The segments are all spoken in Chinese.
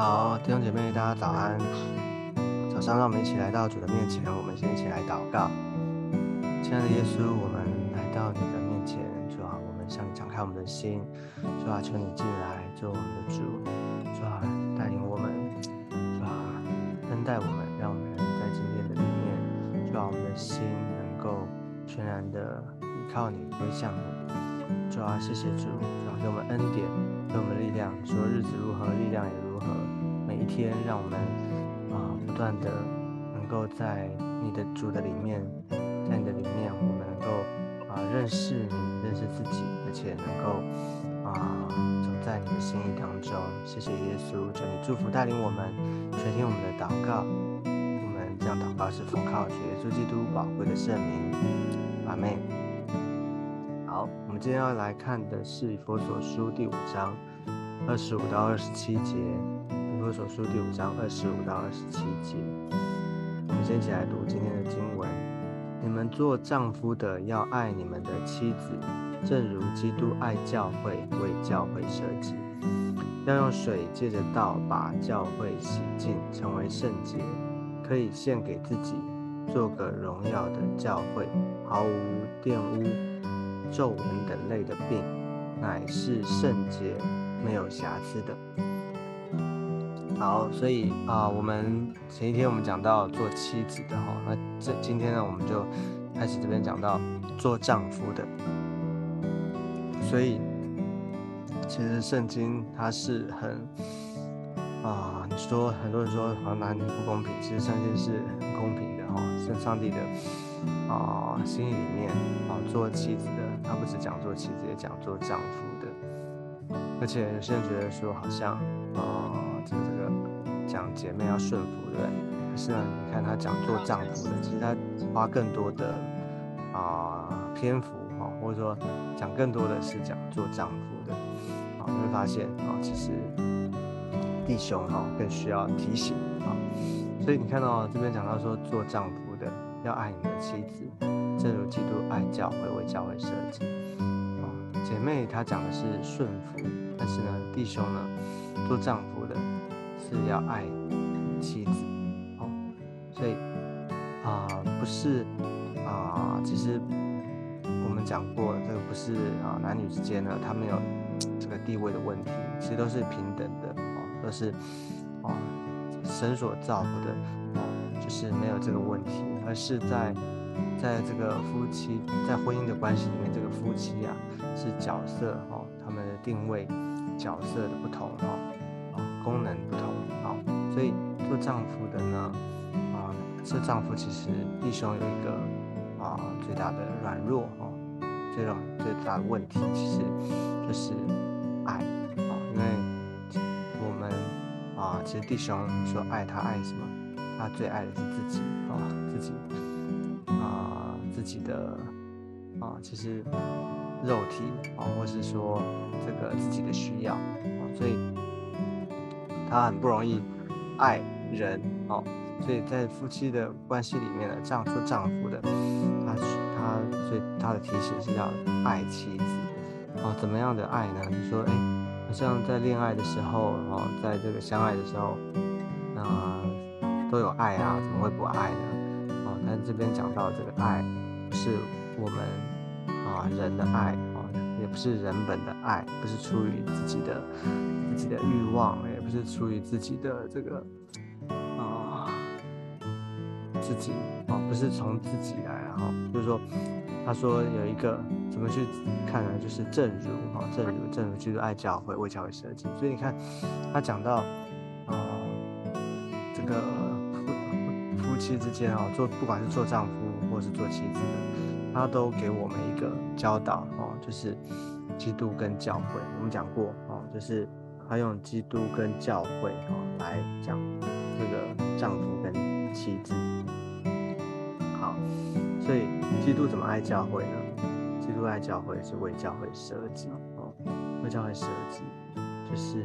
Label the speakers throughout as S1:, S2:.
S1: 好，弟兄姐妹，大家早安。早上，让我们一起来到主的面前，我们先一起来祷告。亲爱的耶稣，我们来到你的面前，主啊，我们向你敞开我们的心，主啊，求你进来做我们的主，主啊，带领我们，主啊，恩待我们，让我们在今天的里面，主啊，我们的心能够全然的依靠你，归向你。主啊，谢谢主，主啊，给我们恩典，给我们力量。说日子如何，力量也如何。一天，让我们啊，不断的能够在你的主的里面，在你的里面，我们能够啊认识你，认识自己，而且能够啊走在你的心意当中。谢谢耶稣，求你祝福带领我们，垂听我们的祷告。我们这样祷告是奉靠主耶稣基督宝贵的圣名。阿妹。好，我们今天要来看的是佛所书第五章二十五到二十七节。《所书》第五章二十五到二十七节，我们先一起来读今天的经文。你们做丈夫的要爱你们的妻子，正如基督爱教会，为教会舍己。要用水借着道把教会洗净，成为圣洁，可以献给自己，做个荣耀的教会，毫无玷污、皱纹等类的病，乃是圣洁、没有瑕疵的。好，所以啊，我们前一天我们讲到做妻子的哈，那这今天呢，我们就开始这边讲到做丈夫的。所以其实圣经它是很啊，你说很多人说好像男女不公平，其实圣经是很公平的哈，是上帝的啊心意里面啊，做妻子的，他不是讲做妻子，也讲做丈夫的。而且有些人觉得说好像啊。讲姐妹要顺服，对不对？可是呢，你看他讲做丈夫的，其实他花更多的啊篇幅哈，或者说讲更多的是讲做丈夫的啊，你会发现啊，其实弟兄哈更需要提醒啊。所以你看到这边讲到说做丈夫的要爱你的妻子，正如基督爱教会为教会设计啊。姐妹她讲的是顺服，但是呢，弟兄呢做丈夫的。是要爱妻子，哦，所以啊，不是啊，其实我们讲过，这个不是啊，男女之间呢，他们有这个地位的问题，其实都是平等的，哦，都是啊，神所造的，哦，就是没有这个问题，而是在在这个夫妻在婚姻的关系里面，这个夫妻啊，是角色，哦，他们的定位角色的不同，哦。功能，所以做丈夫的呢，啊，做丈夫其实弟兄有一个啊最大的软弱哦，这种最大的问题其实就是爱啊，因为我们啊，其实弟兄说爱他爱什么？他最爱的是自己啊，自己啊，自己的啊，其实肉体啊，或是说这个自己的需要啊，所以。他很不容易爱人哦，所以在夫妻的关系里面呢，丈夫丈夫的，他他所以他的提醒是要爱妻子哦，怎么样的爱呢？你说，哎，好像在恋爱的时候哦，在这个相爱的时候，那都有爱啊，怎么会不爱呢？哦，但这边讲到这个爱，是我们啊人的爱哦，也不是人本的爱，不是出于自己的自己的欲望。不是出于自己的这个啊，自己啊，不是从自己来哈，就是说，他说有一个怎么去看呢？就是正如哈，正如正如基督爱教会为教会设计，所以你看他讲到啊，这个夫夫妻之间啊，做不管是做丈夫或是做妻子的，他都给我们一个教导哦，就是基督跟教会，我们讲过哦，就是。他用基督跟教会哦来讲这个丈夫跟妻子，好，所以基督怎么爱教会呢？基督爱教会是为教会设计哦，为教会设计就是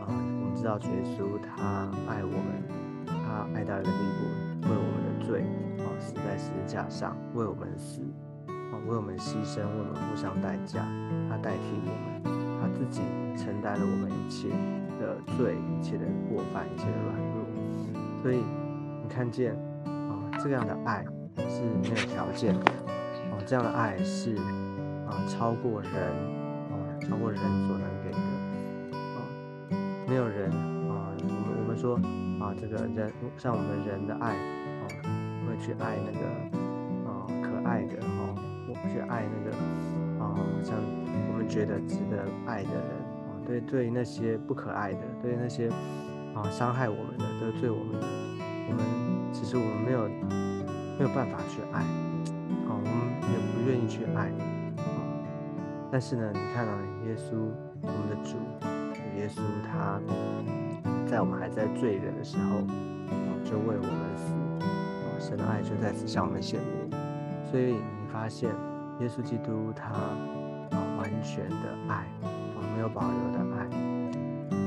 S1: 啊，我们知道耶稣他爱我们，他爱到一个地步，为我们的罪哦死在十字架上，为我们死哦，为我们牺牲，为我们付上代价，他代替我们。自己承担了我们一切的罪、一切的过犯、一切的软弱。所以你看见啊，这样的爱是没有条件的，啊，这样的爱是啊超过人啊，超过人所能给的啊，没有人啊，我们我们说啊，这个人像我们人的爱啊，会去爱那个啊可爱的哈，我去爱那个啊，像我们觉得值得爱的人。哦对对于，那些不可爱的，对于那些啊伤害我们的、得罪我们的，我们其实我们没有没有办法去爱，啊，我们也不愿意去爱，啊，但是呢，你看到耶稣，我们的主耶稣，他在我们还在罪人的时候，哦，就为我们死，神的爱就在此向我们显明，所以你发现耶稣基督他啊完全的爱啊。没有保留的爱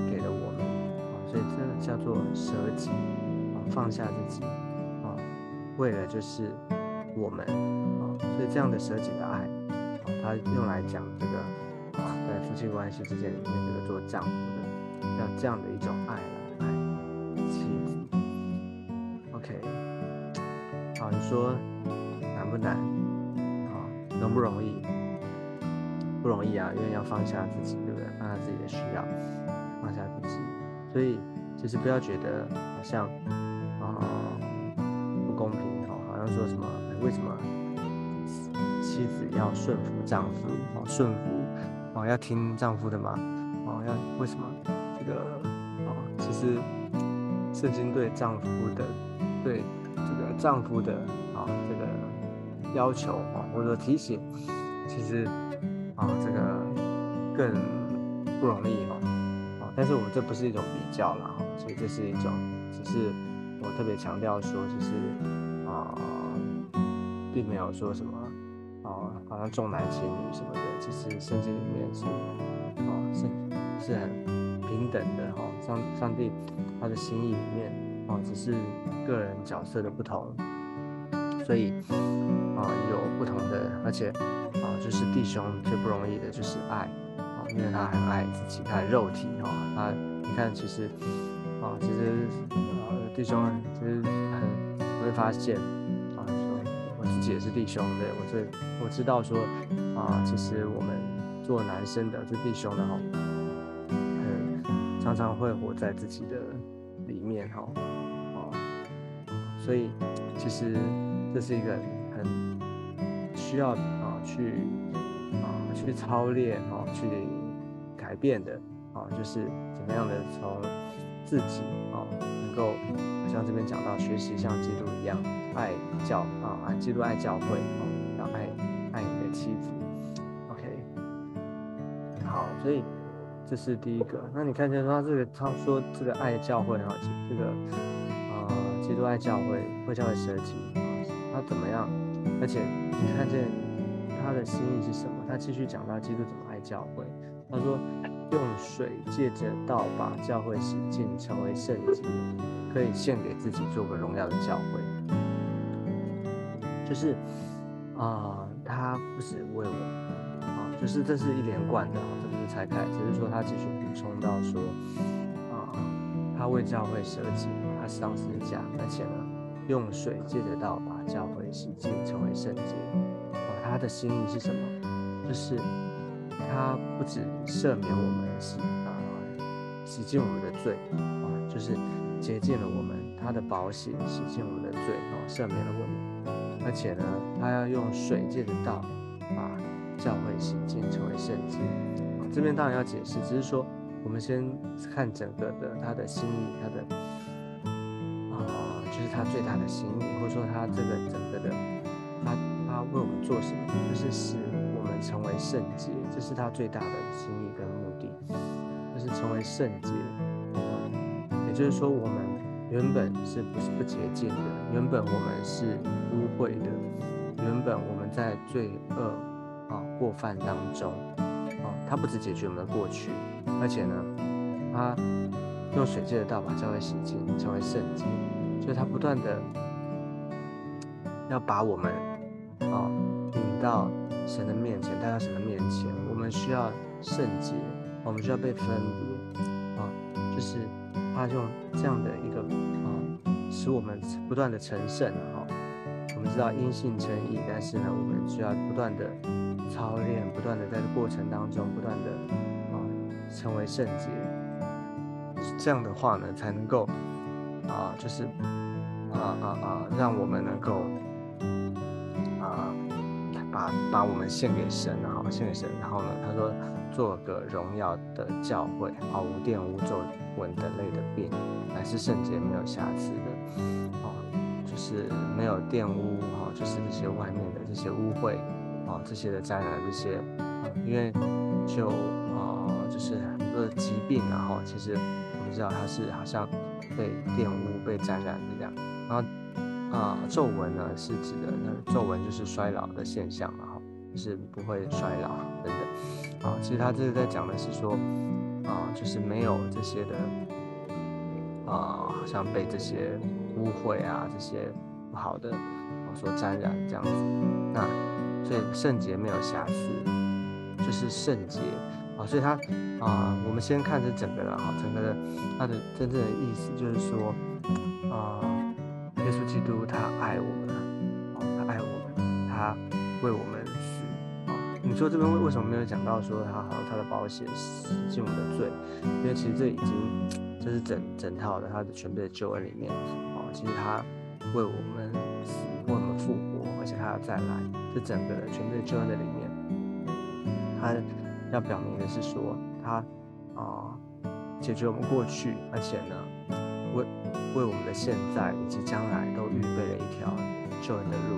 S1: 给了我们啊，所以这叫做舍己啊，放下自己啊，为了就是我们啊，所以这样的舍己的爱啊，它用来讲这个啊，在夫妻关系之间里面这个做丈夫的要这样的一种爱来爱妻子。OK，好，你说难不难？容不容易？不容易啊，因为要放下自己，对不对？放下自己的需要，放下自己。所以其实不要觉得好像啊不公平哦，好像说什么为什么妻子要顺服丈夫哦，顺服哦要听丈夫的嘛哦要为什么这个哦其实圣经对丈夫的对这个丈夫的啊这个要求啊或者提醒，其实。啊，这个更不容易哦，啊，但是我们这不是一种比较了哈，所以这是一种，只是我特别强调说，就是啊，并没有说什么啊，好像重男轻女什么的，其实圣经里面是啊，是是很平等的哈，上上帝他的心意里面啊，只是个人角色的不同，所以啊，有不同的，而且。啊，就是弟兄最不容易的就是爱啊，因为他很爱自己，他的肉体哈，他你看其实啊，其实呃弟兄其实很会发现啊，说我自己也是弟兄，对我这我知道说啊，其实我们做男生的这弟兄的哈，嗯，常常会活在自己的里面哈，啊，所以其实这是一个需要啊。去啊，去操练啊，去改变的啊，就是怎么样的从自己啊，能够像这边讲到学习像基督一样爱教啊，爱基督爱教会啊，要爱爱你的妻子。OK，好，所以这是第一个。那你看见他这个他说这个爱教会啊，这个啊，基督爱教会会教会设计啊，他怎么样？而且你看见。他的心意是什么？他继续讲到基督怎么爱教会。他说：“用水借着道把教会洗净，成为圣洁，可以献给自己，做个荣耀的教会。”就是啊，他不是为我啊，就是这是一连贯的啊，这不是拆开，只是说他继续补充到说啊，他为教会舍己，他上十字架，而且呢，用水借着道把教会洗净，成为圣洁。他的心意是什么？就是他不止赦免我们洗啊，洗净我们的罪啊，就是洁净了我们。他的宝血洗净我们的罪啊，赦免了我们。而且呢，他要用水借的道把教会洗净，成为圣洁。这边当然要解释，只是说我们先看整个的他的心意，他的，他最大的心意，或者说他这个整个的他。他为我们做什么？就是使我们成为圣洁，这是他最大的心意跟目的，就是成为圣洁。也就是说，我们原本是不是不洁净的？原本我们是污秽的。原本我们在罪恶啊过犯当中啊，他不止解决我们的过去，而且呢，他用水界的道把教会洗净，成为圣洁。所以他不断的要把我们。啊，引到神的面前，带到神的面前，我们需要圣洁，我们需要被分别，啊，就是他用这样的一个啊，使我们不断的成圣哈。我们知道因信称义，但是呢，我们需要不断的操练，不断的在这过程当中不断的啊成为圣洁。这样的话呢，才能够啊，就是啊啊啊，让我们能够啊把把我们献给神，然后献给神，然后呢，他说。做个荣耀的教会，啊，无玷污皱纹等类的病，乃是圣洁没有瑕疵的，哦，就是没有玷污，哈，就是这些外面的这些污秽，啊，这些的沾染这些，啊，因为就啊，就是很多的疾病，然后其实我们知道它是好像被玷污、被沾染的这样，然后啊，皱纹呢是指的那皱纹就是衰老的现象嘛，哈，是不会衰老等等。啊，其实他这是在讲的是说，啊，就是没有这些的，啊，好像被这些污秽啊、这些不好的所沾染这样子。那所以圣洁没有瑕疵，就是圣洁啊。所以他啊，我们先看这整个的哈，整个的它的真正的意思就是说，啊，耶稣基督他爱我们，啊，他爱我们，他为我们死，啊。你说这边为为什么没有讲到说他好他的保险洗净我们的罪？因为其实这已经这是整整套的他的全部的救恩里面哦，其实他为我们死，为我们复活，而且他要再来，这整个的全部的救恩的里面，他要表明的是说他啊解决我们过去，而且呢为为我们的现在以及将来都预备了一条救恩的路。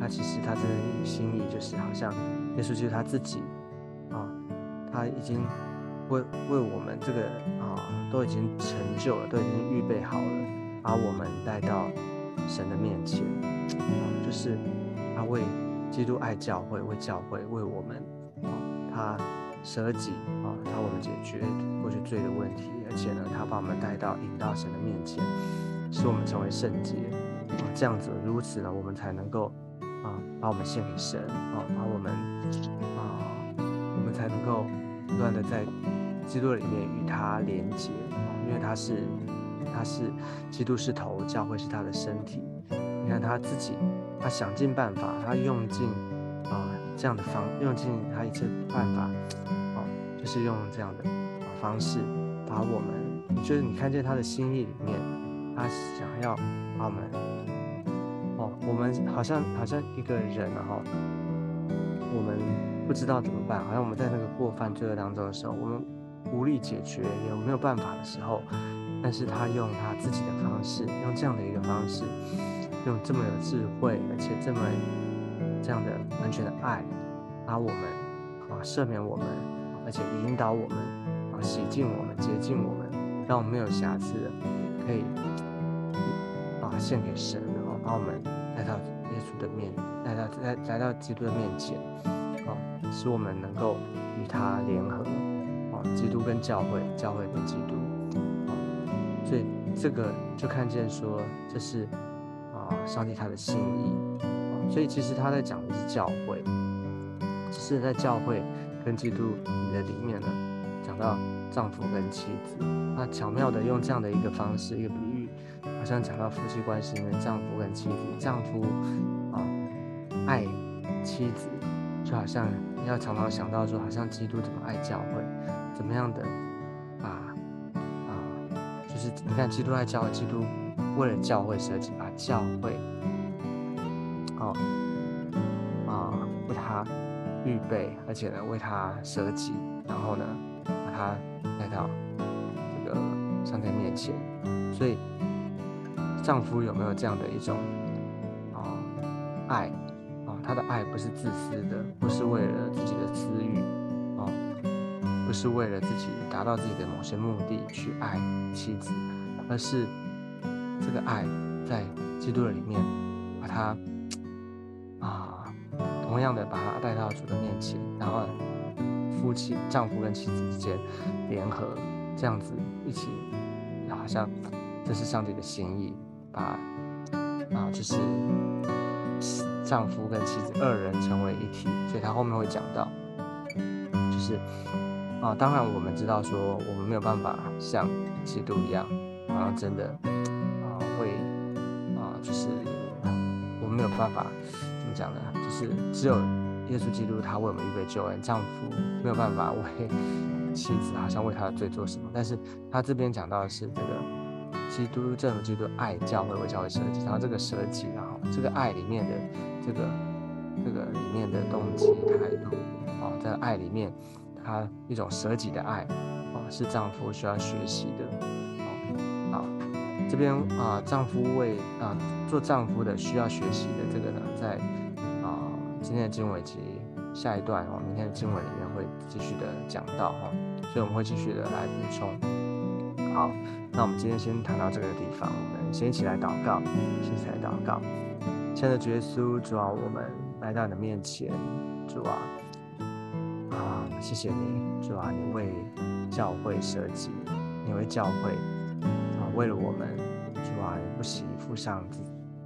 S1: 那其实他真的心意就是好像。耶稣就是他自己啊，他已经为为我们这个啊都已经成就了，都已经预备好了，把我们带到神的面前啊，就是他为基督爱教会，为教会为我们啊，他舍己啊，他我们解决过去罪的问题，而且呢，他把我们带到引到神的面前，使我们成为圣洁啊，这样子如此呢，我们才能够。啊，把我们献给神啊，把我们啊，我们才能够不断的在基督里面与他连接啊，因为他是他是基督是头，教会是他的身体。你看他自己，他想尽办法，他用尽啊这样的方，用尽他一切办法哦，就是用这样的方式把我们，就是你看见他的心意里面，他想要把我们。哦我们好像好像一个人哦，我们不知道怎么办，好像我们在那个过犯罪恶当中的时候，我们无力解决，也没有办法的时候，但是他用他自己的方式，用这样的一个方式，用这么有智慧，而且这么这样的完全的爱，把我们啊赦免我们，而且引导我们啊洗净我们，洁净我们，让我们没有瑕疵的，可以啊献给神，然后把我们。带到耶稣的面，来到来来到基督的面前，啊，使我们能够与他联合，啊，基督跟教会，教会跟基督，啊，所以这个就看见说这是啊上帝他的心意，所以其实他在讲的是教会，只是在教会跟基督的里面呢，讲到丈夫跟妻子，他巧妙的用这样的一个方式，一个比喻。好像讲到夫妻关系里面，丈夫跟妻子，丈夫啊爱妻子，就好像要常常想到说，好像基督怎么爱教会，怎么样的把啊，就是你看基督爱教会，基督为了教会舍己，把教会预备，而且呢为他舍己，然后呢把他带到这个上帝面前，所以。丈夫有没有这样的一种啊爱啊？他的爱不是自私的，不是为了自己的私欲啊，不是为了自己达到自己的某些目的去爱妻子，而是这个爱在基督的里面，把他啊同样的把他带到主的面前，然后夫妻丈夫跟妻子之间联合，这样子一起，好像这是上帝的心意。把啊，就是丈夫跟妻子二人成为一体，所以他后面会讲到，就是啊，当然我们知道说我们没有办法像基督一样，好像真的啊会啊就是我们没有办法怎么讲呢？就是只有耶稣基督他为我们预备救恩，丈夫没有办法为 妻子好像为他的罪做什么。但是他这边讲到的是这个基督正如基督爱教会为教会舍己，然后这个舍己，然后这个爱里面的这个这个里面的动机态度啊，在爱里面。他一种舍己的爱，啊，是丈夫需要学习的，啊，好，这边啊，丈夫为啊做丈夫的需要学习的这个呢，在今天的经文及下一段哦，明天的经文里面会继续的讲到哈，所以我们会继续的来补充。好，那我们今天先谈到这个地方，我们先一起来祷告，先一起来祷告。亲爱的主耶稣，主啊，我们来到你的面前，主啊。啊谢谢你，主啊，你为教会设计，你为教会啊，为了我们，主啊，你不惜付上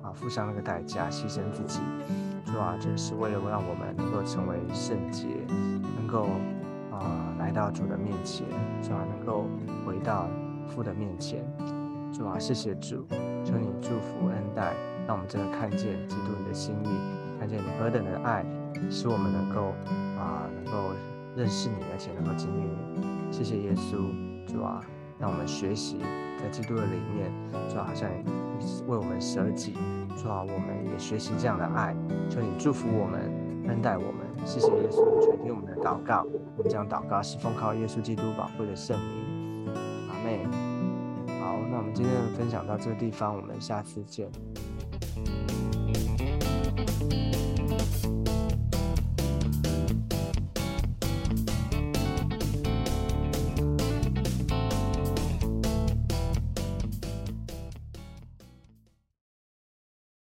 S1: 啊，付上那个代价，牺牲自己，主啊，只是为了让我们能够成为圣洁，能够啊来到主的面前，主啊，能够回到父的面前，主啊，谢谢主，求你祝福恩待，让我们真的看见基督你的心意，看见你何等的爱，使我们能够啊，能够。认识你，而且能够经历你，谢谢耶稣，主啊，让我们学习在基督的里面，主啊，好像为我们舍己，主啊，我们也学习这样的爱，求你祝福我们，恩待我们，谢谢耶稣垂听我们的祷告，我们将祷告是奉靠耶稣基督宝贵的圣名，阿妹。好，那我们今天的分享到这个地方，我们下次见。